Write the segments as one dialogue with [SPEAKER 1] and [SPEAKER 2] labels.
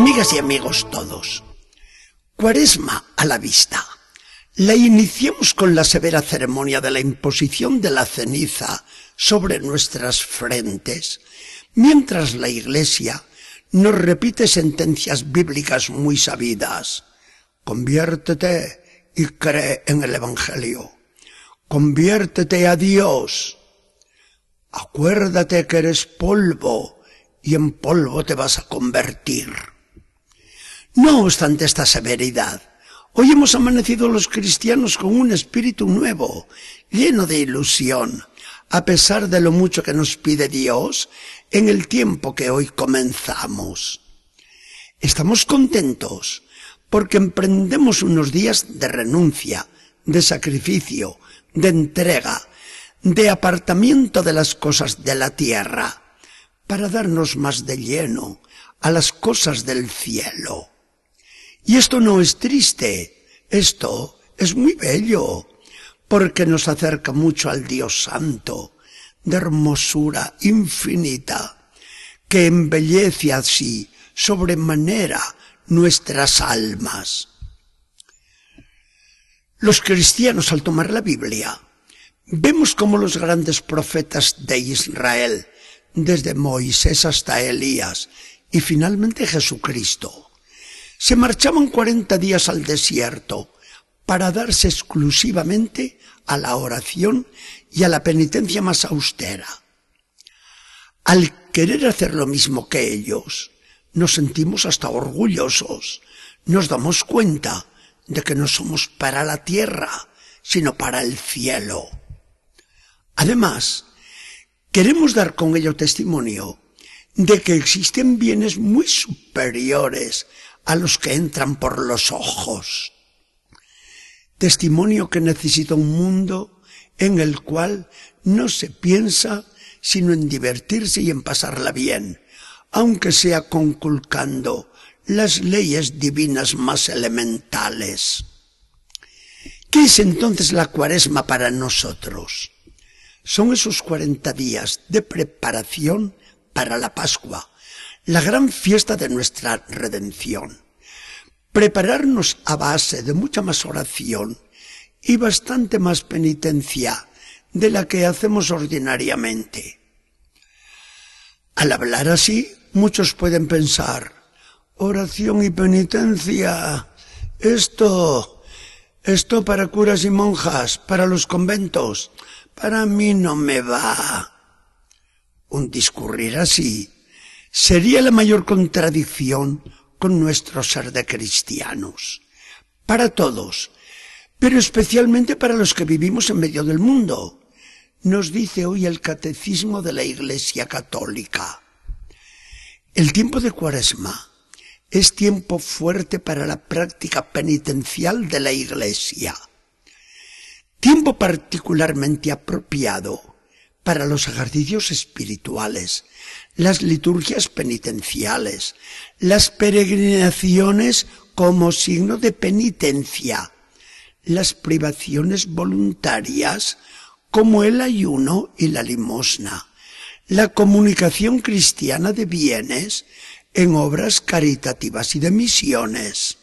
[SPEAKER 1] Amigas y amigos todos, Cuaresma a la vista. La iniciamos con la severa ceremonia de la imposición de la ceniza sobre nuestras frentes, mientras la Iglesia nos repite sentencias bíblicas muy sabidas. Conviértete y cree en el Evangelio. Conviértete a Dios. Acuérdate que eres polvo y en polvo te vas a convertir. No obstante esta severidad, hoy hemos amanecido los cristianos con un espíritu nuevo, lleno de ilusión, a pesar de lo mucho que nos pide Dios en el tiempo que hoy comenzamos. Estamos contentos porque emprendemos unos días de renuncia, de sacrificio, de entrega, de apartamiento de las cosas de la tierra, para darnos más de lleno a las cosas del cielo. Y esto no es triste, esto es muy bello, porque nos acerca mucho al Dios Santo, de hermosura infinita, que embellece así sobremanera nuestras almas. Los cristianos al tomar la Biblia, vemos como los grandes profetas de Israel, desde Moisés hasta Elías y finalmente Jesucristo, se marchaban cuarenta días al desierto para darse exclusivamente a la oración y a la penitencia más austera. Al querer hacer lo mismo que ellos, nos sentimos hasta orgullosos, nos damos cuenta de que no somos para la tierra, sino para el cielo. Además, queremos dar con ello testimonio de que existen bienes muy superiores a los que entran por los ojos. Testimonio que necesita un mundo en el cual no se piensa sino en divertirse y en pasarla bien, aunque sea conculcando las leyes divinas más elementales. ¿Qué es entonces la cuaresma para nosotros? Son esos cuarenta días de preparación para la Pascua, la gran fiesta de nuestra redención. Prepararnos a base de mucha más oración y bastante más penitencia de la que hacemos ordinariamente. Al hablar así, muchos pueden pensar, oración y penitencia, esto, esto para curas y monjas, para los conventos, para mí no me va. Un discurrir así sería la mayor contradicción con nuestro ser de cristianos. Para todos, pero especialmente para los que vivimos en medio del mundo, nos dice hoy el catecismo de la Iglesia Católica. El tiempo de Cuaresma es tiempo fuerte para la práctica penitencial de la Iglesia. Tiempo particularmente apropiado para los ejercicios espirituales, las liturgias penitenciales, las peregrinaciones como signo de penitencia, las privaciones voluntarias como el ayuno y la limosna, la comunicación cristiana de bienes en obras caritativas y de misiones.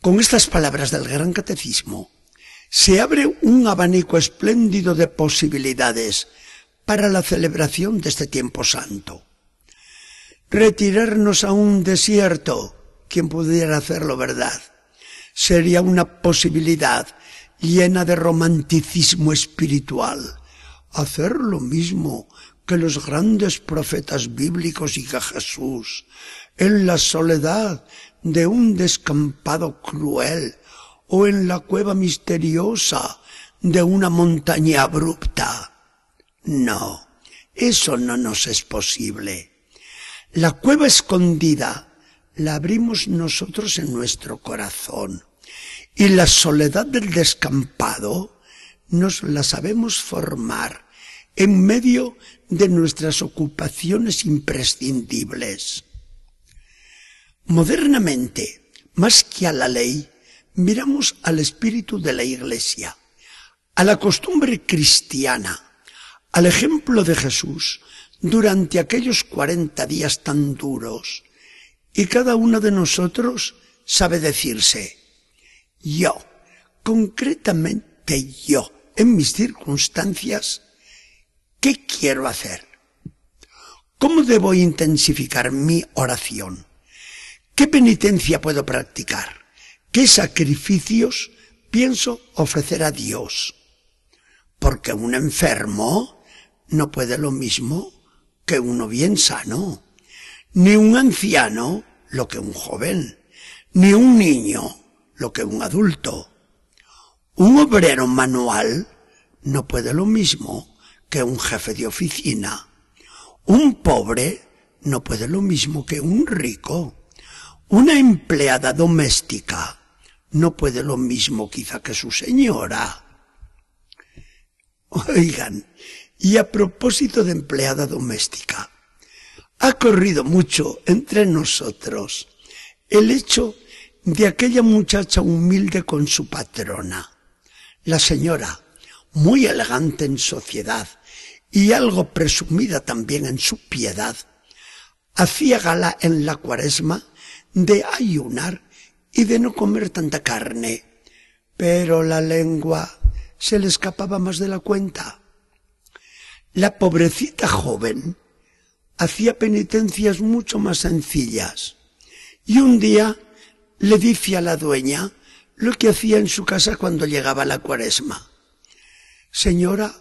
[SPEAKER 1] Con estas palabras del Gran Catecismo, se abre un abanico espléndido de posibilidades para la celebración de este tiempo santo. Retirarnos a un desierto, quien pudiera hacerlo verdad, sería una posibilidad llena de romanticismo espiritual. Hacer lo mismo que los grandes profetas bíblicos y que Jesús, en la soledad de un descampado cruel o en la cueva misteriosa de una montaña abrupta. No, eso no nos es posible. La cueva escondida la abrimos nosotros en nuestro corazón y la soledad del descampado nos la sabemos formar en medio de nuestras ocupaciones imprescindibles. Modernamente, más que a la ley, miramos al espíritu de la Iglesia, a la costumbre cristiana, al ejemplo de Jesús durante aquellos cuarenta días tan duros Y cada uno de nosotros sabe decirse, yo, concretamente yo, en mis circunstancias, ¿qué quiero hacer? ¿Cómo debo intensificar mi oración? ¿Qué penitencia puedo practicar? ¿Qué sacrificios pienso ofrecer a Dios? Porque un enfermo no puede lo mismo que uno bien sano, ni un anciano lo que un joven, ni un niño lo que un adulto. Un obrero manual no puede lo mismo que un jefe de oficina. Un pobre no puede lo mismo que un rico. Una empleada doméstica no puede lo mismo quizá que su señora. Oigan, y a propósito de empleada doméstica, ha corrido mucho entre nosotros el hecho de aquella muchacha humilde con su patrona. La señora, muy elegante en sociedad y algo presumida también en su piedad, hacía gala en la cuaresma de ayunar y de no comer tanta carne, pero la lengua se le escapaba más de la cuenta. La pobrecita joven hacía penitencias mucho más sencillas y un día le dice a la dueña lo que hacía en su casa cuando llegaba la cuaresma. Señora,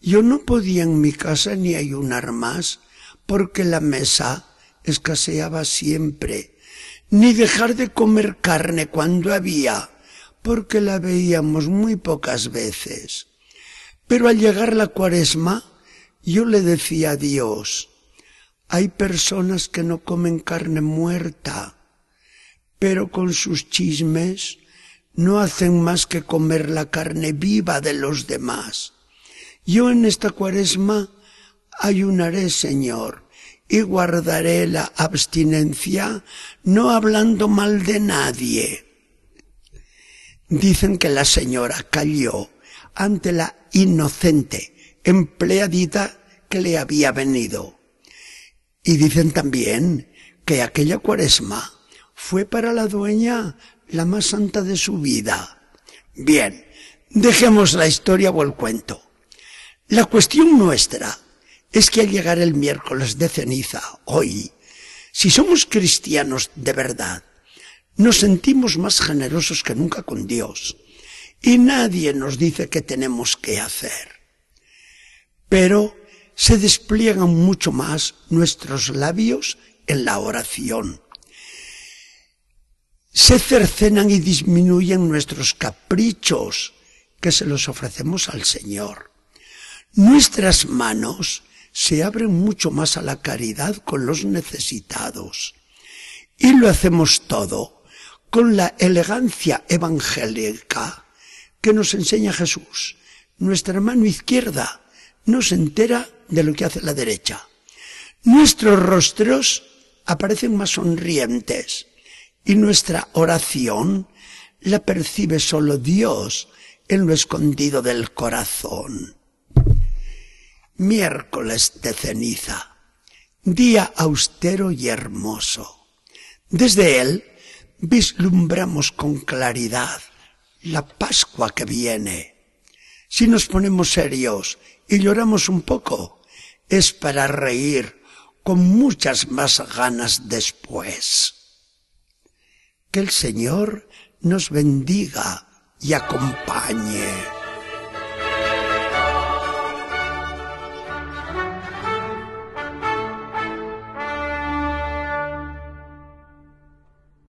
[SPEAKER 1] yo no podía en mi casa ni ayunar más porque la mesa escaseaba siempre, ni dejar de comer carne cuando había, porque la veíamos muy pocas veces. Pero al llegar la cuaresma, yo le decía a Dios, hay personas que no comen carne muerta, pero con sus chismes no hacen más que comer la carne viva de los demás. Yo en esta cuaresma ayunaré, Señor, y guardaré la abstinencia, no hablando mal de nadie. Dicen que la señora cayó ante la inocente empleadita que le había venido. Y dicen también que aquella cuaresma fue para la dueña la más santa de su vida. Bien, dejemos la historia o el cuento. La cuestión nuestra es que al llegar el miércoles de ceniza, hoy, si somos cristianos de verdad, nos sentimos más generosos que nunca con Dios y nadie nos dice qué tenemos que hacer. Pero se despliegan mucho más nuestros labios en la oración se cercenan y disminuyen nuestros caprichos que se los ofrecemos al Señor. Nuestras manos se abren mucho más a la caridad con los necesitados. Y lo hacemos todo con la elegancia evangélica que nos enseña Jesús. Nuestra mano izquierda no se entera de lo que hace la derecha. Nuestros rostros aparecen más sonrientes y nuestra oración la percibe solo Dios en lo escondido del corazón. Miércoles de ceniza, día austero y hermoso. Desde él vislumbramos con claridad la Pascua que viene. Si nos ponemos serios y lloramos un poco, es para reír con muchas más ganas después. Que el Señor nos bendiga y acompañe.